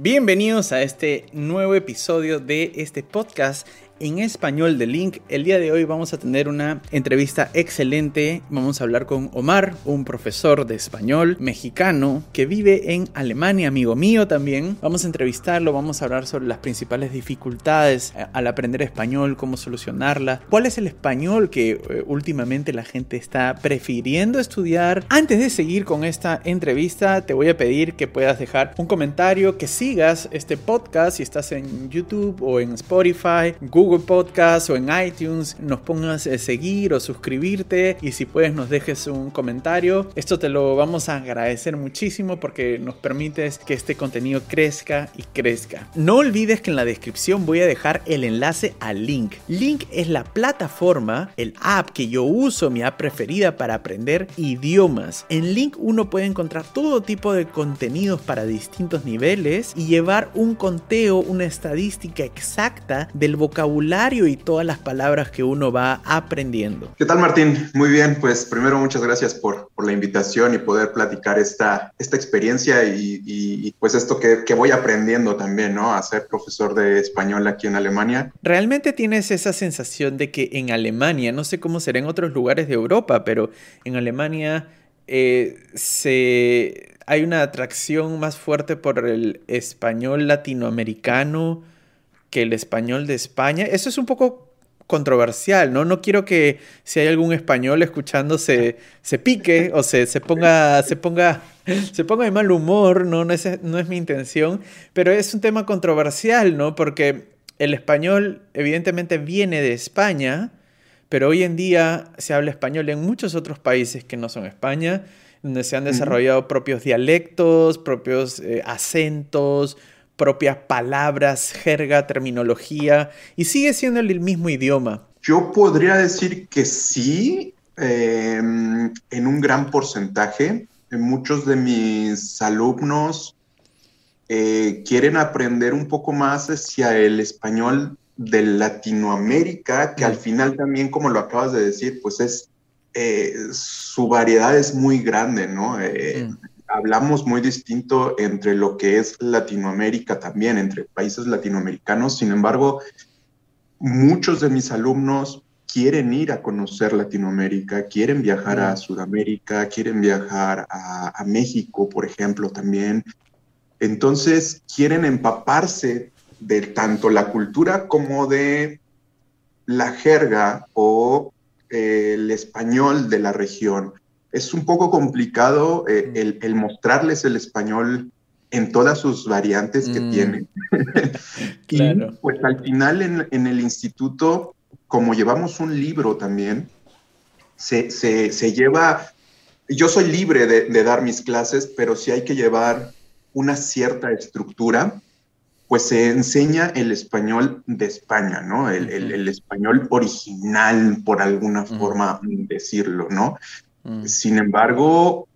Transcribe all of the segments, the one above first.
Bienvenidos a este nuevo episodio de este podcast en español de Link. El día de hoy vamos a tener una entrevista excelente. Vamos a hablar con Omar, un profesor de español mexicano que vive en Alemania, amigo mío también. Vamos a entrevistarlo, vamos a hablar sobre las principales dificultades eh, al aprender español, cómo solucionarlas, cuál es el español que eh, últimamente la gente está prefiriendo estudiar. Antes de seguir con esta entrevista, te voy a pedir que puedas dejar un comentario, que sigas este podcast si estás en YouTube o en Spotify, Google Google Podcast o en iTunes nos pongas a seguir o suscribirte y si puedes nos dejes un comentario. Esto te lo vamos a agradecer muchísimo porque nos permites que este contenido crezca y crezca. No olvides que en la descripción voy a dejar el enlace al Link. Link es la plataforma, el app que yo uso, mi app preferida para aprender idiomas. En Link uno puede encontrar todo tipo de contenidos para distintos niveles y llevar un conteo, una estadística exacta del vocabulario y todas las palabras que uno va aprendiendo. ¿Qué tal Martín? Muy bien, pues primero muchas gracias por, por la invitación y poder platicar esta, esta experiencia y, pues esto que, que, voy aprendiendo también, ¿no? A ser profesor de español aquí en Alemania. ¿Realmente tienes esa sensación de que en Alemania, no sé cómo será en otros lugares de Europa, pero en Alemania eh, se, hay una atracción más fuerte por el español latinoamericano? Que el español de España. Eso es un poco controversial, ¿no? No quiero que si hay algún español escuchando se, pique o se, se, ponga, se, ponga, se ponga de mal humor, ¿no? No es, no es mi intención, pero es un tema controversial, ¿no? Porque el español evidentemente viene de España, pero hoy en día se habla español en muchos otros países que no son España, donde se han desarrollado propios dialectos, propios eh, acentos, propias palabras, jerga, terminología, y sigue siendo el mismo idioma. Yo podría decir que sí, em, en un gran porcentaje. Muchos de mis alumnos eh, quieren aprender un poco más hacia el español de Latinoamérica, que al mm. final también, como lo acabas de decir, pues es, eh, su variedad es muy grande, ¿no? Eh, mm hablamos muy distinto entre lo que es Latinoamérica también, entre países latinoamericanos. Sin embargo, muchos de mis alumnos quieren ir a conocer Latinoamérica, quieren viajar a mm. Sudamérica, quieren viajar a, México, por ejemplo, también. Entonces, quieren empaparse de tanto la cultura como de la jerga o eh, el español de la región es un poco complicado eh, el, mostrarles el español en todas sus variantes que mm. tiene. y pues al final en, el instituto, como llevamos un libro también, se, lleva, yo soy libre de, dar mis clases, pero si hay que llevar una cierta estructura, pues se enseña el español de España, ¿no? El, español original, por alguna forma decirlo, ¿no? Mm. Sin embargo,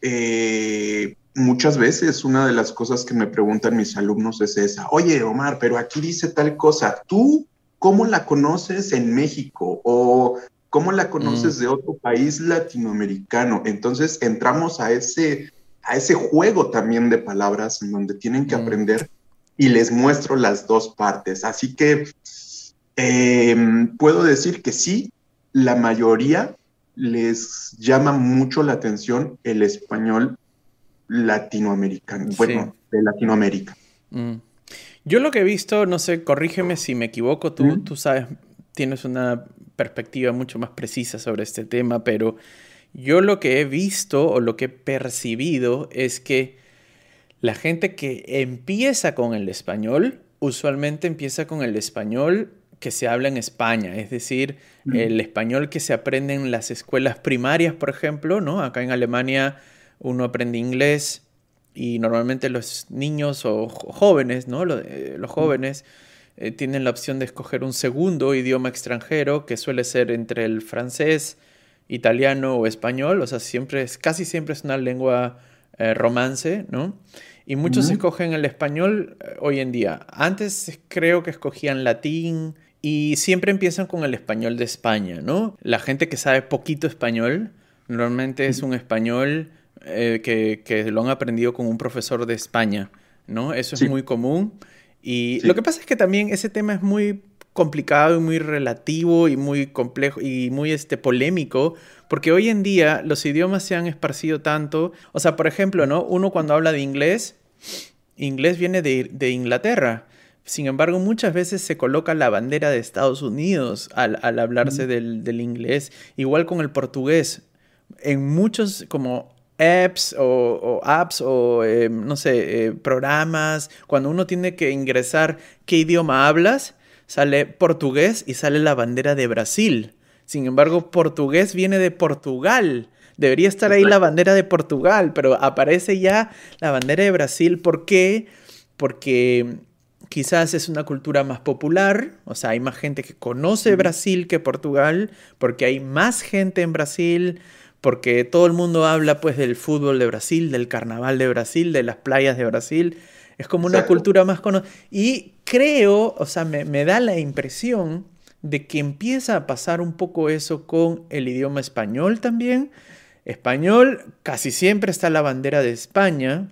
eh, muchas veces una de las cosas que me preguntan mis alumnos es esa, oye Omar, pero aquí dice tal cosa, ¿tú cómo la conoces en México? ¿O cómo la conoces mm. de otro país latinoamericano? Entonces entramos a ese, a ese juego también de palabras en donde tienen que mm. aprender y les muestro las dos partes. Así que em, puedo decir que sí, la mayoría les llama mucho la atención el español latinoamericano, bueno, de Latinoamérica. Mm. Yo lo que he visto, no sé, corrígeme si me equivoco, tú, tú sabes, tienes una perspectiva mucho más precisa sobre este tema, pero yo lo que he visto o lo que he percibido es que la gente que empieza con el español, usualmente empieza con el español que se habla en España, es decir, el español que se aprende en las escuelas primarias, por ejemplo, ¿no? Acá en Alemania uno aprende inglés y normalmente los niños o jóvenes, ¿no? Eh, los, jóvenes eh, tienen la opción de escoger un segundo idioma extranjero que suele ser entre el francés, italiano o español, o sea, siempre es, casi siempre es una lengua eh, romance, ¿no? Y muchos escogen el español hoy en día. Antes creo que escogían latín, y siempre empiezan con el español de España, ¿no? La gente que sabe poquito español, normalmente es un español eh, que, lo han aprendido con un profesor de España. ¿no? Eso es muy común. Y lo que pasa es que también ese tema es muy complicado y muy relativo y muy complejo y muy este, polémico, porque hoy en día los idiomas se han esparcido tanto. O sea, por ejemplo, ¿no? Uno cuando habla de inglés, inglés viene de, Inglaterra. Sin embargo, muchas veces se coloca la bandera de Estados Unidos al, hablarse del, inglés. Igual con el portugués. En muchos como apps o, apps o, eh, no sé, eh, programas, cuando uno tiene que ingresar qué idioma hablas, sale portugués y sale la bandera de Brasil. Sin embargo, portugués viene de Portugal. Debería estar ahí la bandera de Portugal, pero aparece ya la bandera de Brasil. ¿Por qué? Porque quizás es una cultura más popular, o sea, hay más gente que conoce Brasil que Portugal, porque hay más gente en Brasil, porque todo el mundo habla pues del fútbol de Brasil, del carnaval de Brasil, de las playas de Brasil. Es como una cultura más conocida. Y creo, o sea, me, da la impresión de que empieza a pasar un poco eso con el idioma español también. Español, casi siempre está la bandera de España,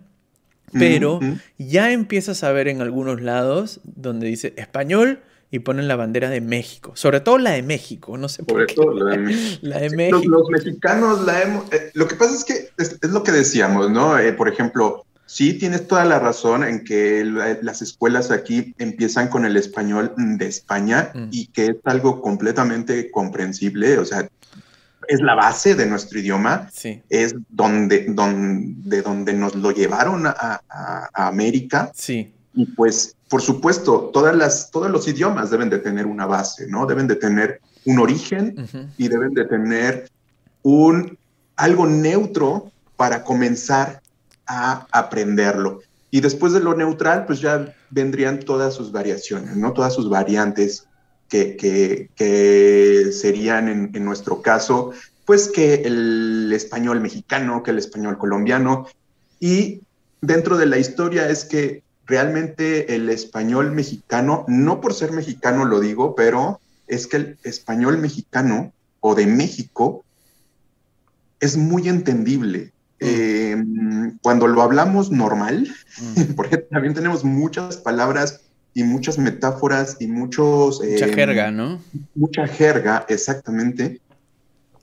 pero ya empiezas a ver en algunos lados donde dice español y ponen la bandera de México, sobre todo la de México, no sé por qué. Todo la de México. la de México. Los, mexicanos la hemos... Eh, lo que pasa es que es, lo que decíamos, ¿no? Eh, por ejemplo, Sí, tienes toda la razón en que las escuelas aquí empiezan con el español de España mm. y que es algo completamente comprensible, o sea, es la base de nuestro idioma, sí. es donde, donde, donde nos lo llevaron a, América. Sí. Y pues, por supuesto, todas las, todos los idiomas deben de tener una base, ¿no? Deben de tener un origen y deben de tener un, algo neutro para comenzar a aprenderlo. Y después de lo neutral, pues ya vendrían todas sus variaciones, ¿no? Todas sus variantes que, que, serían en, en, nuestro caso, pues que el español mexicano, que el español colombiano. Y dentro de la historia es que realmente el español mexicano, no por ser mexicano lo digo, pero es que el español mexicano o de México es muy entendible. Eh, cuando lo hablamos normal, porque también tenemos muchas palabras y muchas metáforas y muchos... Mucha eh, jerga, ¿no? Mucha jerga, exactamente.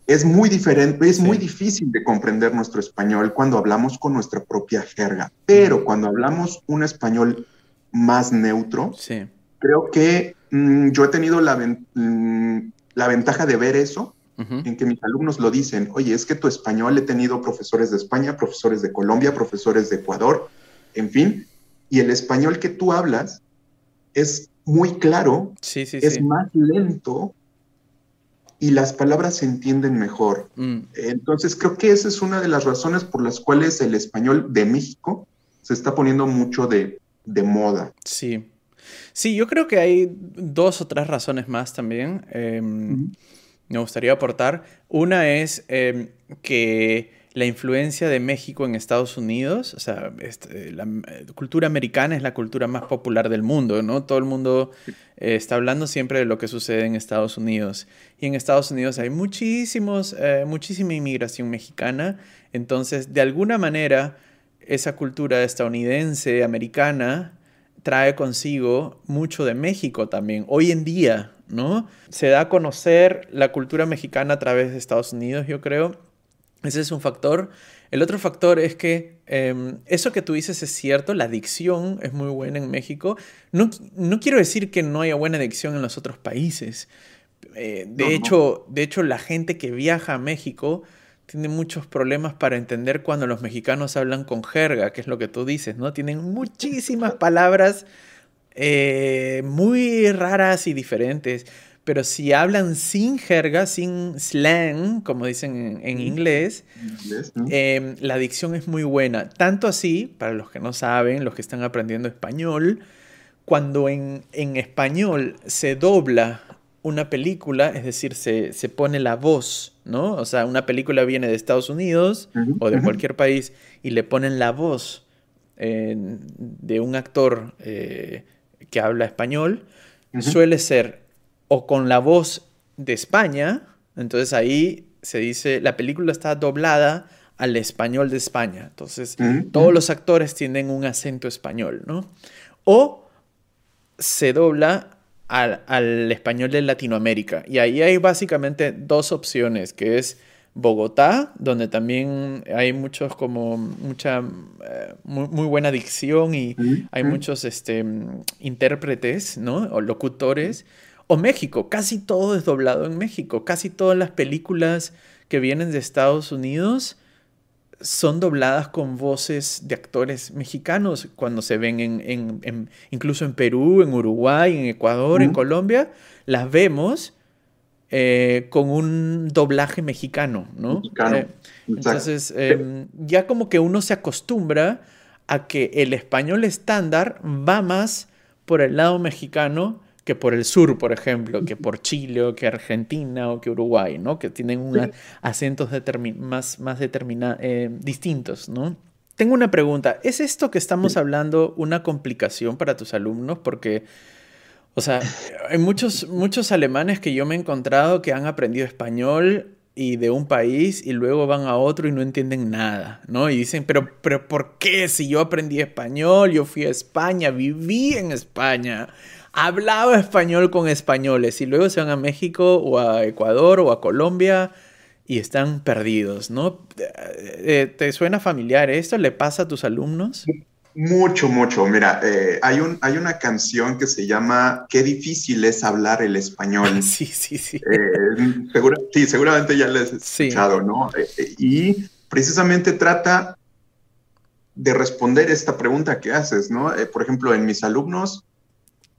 Es muy diferente, es muy difícil de comprender nuestro español cuando hablamos con nuestra propia jerga, pero cuando hablamos un español más neutro, sí. creo que mm, yo he tenido la, mm, la ventaja de ver eso en que mis alumnos lo dicen, oye, es que tu español he tenido profesores de España, profesores de Colombia, profesores de Ecuador, en fin, y el español que tú hablas es muy claro, es más lento y las palabras se entienden mejor. Mm. Entonces creo que esa es una de las razones por las cuales el español de México se está poniendo mucho de, moda. Sí. Sí, yo creo que hay dos o tres razones más también. Em, me gustaría aportar. Una es em, que la influencia de México en Estados Unidos, o sea, este, la eh, cultura americana es la cultura más popular del mundo, ¿no? Todo el mundo eh, está hablando siempre de lo que sucede en Estados Unidos. Y en Estados Unidos hay muchísimos, eh, muchísima inmigración mexicana. Entonces, de alguna manera, esa cultura estadounidense, americana, trae consigo mucho de México también. Hoy en día, ¿no? Se da a conocer la cultura mexicana a través de Estados Unidos, yo creo. Ese es un factor. El otro factor es que em, eso que tú dices es cierto, la dicción es muy buena en México. No, no quiero decir que no haya buena dicción en los otros países. Eh, de, hecho, de hecho, la gente que viaja a México tiene muchos problemas para entender cuando los mexicanos hablan con jerga, que es lo que tú dices, ¿no? Tienen muchísimas palabras eh, muy raras y diferentes. Pero si hablan sin jerga, sin slang, como dicen en, inglés, em, la dicción es muy buena. Tanto así, para los que no saben, los que están aprendiendo español, cuando en, español se dobla una película, es decir, se, pone la voz, ¿no? O sea, una película viene de Estados Unidos o de cualquier país y le ponen la voz de un actor eh, que habla español, suele ser o con la voz de España, entonces ahí se dice, la película está doblada al español de España. Entonces, todos los actores tienen un acento español, ¿no? O se dobla al, al, español de Latinoamérica. Y ahí hay básicamente dos opciones, que es Bogotá, donde también hay muchos como mucha eh, muy, buena dicción y hay muchos este, intérpretes, ¿no? O locutores. O México, casi todo es doblado en México. Casi todas las películas que vienen de Estados Unidos son dobladas con voces de actores mexicanos cuando se ven en, incluso en Perú, en Uruguay, en Ecuador, en Colombia, las vemos eh, con un doblaje mexicano, ¿no? Eh, entonces, em, ya como que uno se acostumbra a que el español estándar va más por el lado mexicano que por el sur, por ejemplo, que por Chile o que Argentina o que Uruguay, ¿no? Que tienen unos acentos más, más eh, distintos, ¿no? Tengo una pregunta. ¿Es esto que estamos hablando una complicación para tus alumnos? Porque o sea, hay muchos, muchos alemanes que yo me he encontrado que han aprendido español y de un país y luego van a otro y no entienden nada, ¿no? Y dicen, pero, pero ¿por qué? Si yo aprendí español, yo fui a España, viví en España, hablaba español con españoles y luego se van a México o a Ecuador o a Colombia y están perdidos, ¿no? Eh, ¿Te suena familiar esto? ¿Le pasa a tus alumnos? Mucho, mucho. Mira, eh, hay, un, hay una canción que se llama Qué difícil es hablar el español. Sí, sí, sí. Eh, sí, seguramente ya la has escuchado, ¿no? Eh, y precisamente trata de responder esta pregunta que haces, ¿no? por ejemplo, en mis alumnos,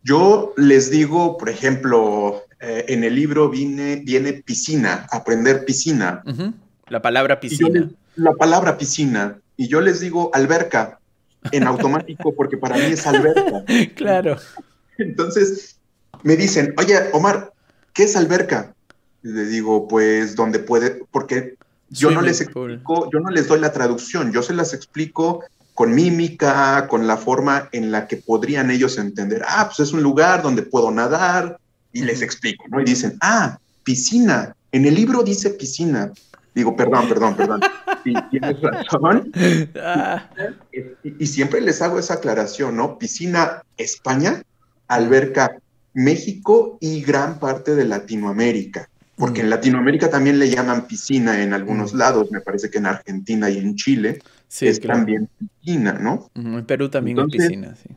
yo les digo, por ejemplo, en el libro viene, viene piscina, aprender piscina. La palabra piscina. la palabra piscina. Y yo les digo alberca en automático porque para mí es alberca. Claro. Entonces me dicen, oye, Omar, ¿qué es alberca? Y le digo, pues donde puede, porque yo no les explico, yo no les doy la traducción, yo se las explico con mímica, con la forma en la que podrían ellos entender, ah, pues es un lugar donde puedo nadar, y les explico, ¿no? Y dicen, ah, piscina, en el libro dice piscina, Digo, perdón, perdón, perdón. Y tienes razón. Ah. Y, siempre les hago esa aclaración, ¿no? Piscina España, alberca México y gran parte de Latinoamérica. Porque en mm. Latinoamérica también le llaman piscina en algunos mm. lados, me parece que en Argentina y en Chile sí, es también piscina, ¿no? En Perú también es piscina, sí.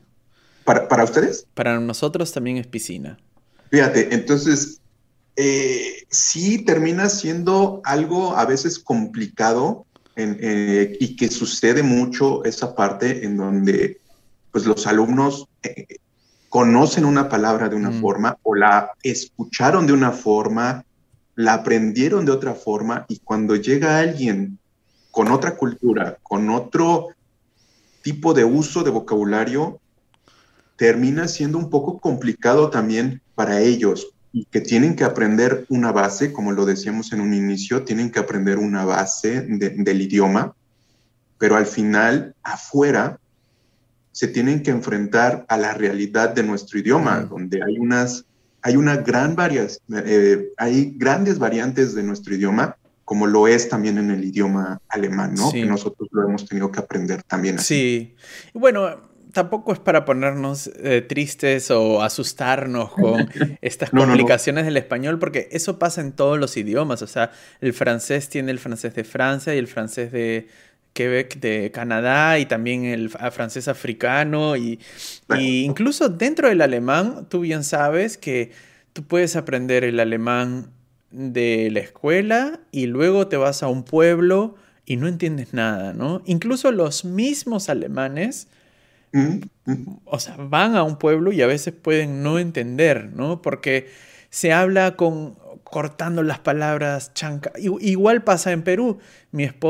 ¿para, ¿Para ustedes? Para nosotros también es piscina. Fíjate, entonces eh, sí termina siendo algo a veces complicado eh, y que sucede mucho esa parte en donde pues los alumnos eh, conocen una palabra de una mm. forma o la escucharon de una forma, la aprendieron de otra forma y cuando llega alguien con otra cultura, con otro tipo de uso de vocabulario, termina siendo un poco complicado también para ellos, y que tienen que aprender una base, como lo decíamos en un inicio, tienen que aprender una base del idioma, pero al final, afuera, se tienen que enfrentar a la realidad de nuestro idioma, donde hay unas, hay una gran varias, eh, hay grandes variantes de nuestro idioma, como lo es también en el idioma alemán, ¿no? Que nosotros lo hemos tenido que aprender también. Así. Sí. Bueno, tampoco es para ponernos eh, tristes o asustarnos con estas complicaciones del español, porque eso pasa en todos los idiomas. O sea, el francés tiene el francés de Francia y el francés de Quebec de Canadá y también el francés africano. Y, y incluso dentro del alemán, tú bien sabes que tú puedes aprender el alemán de la escuela y luego te vas a un pueblo y no entiendes nada, ¿no? Incluso los mismos alemanes o sea, van a un pueblo y a veces pueden no entender, ¿no? Porque se habla con cortando las palabras chanca. Igual pasa en Perú. Mi esposa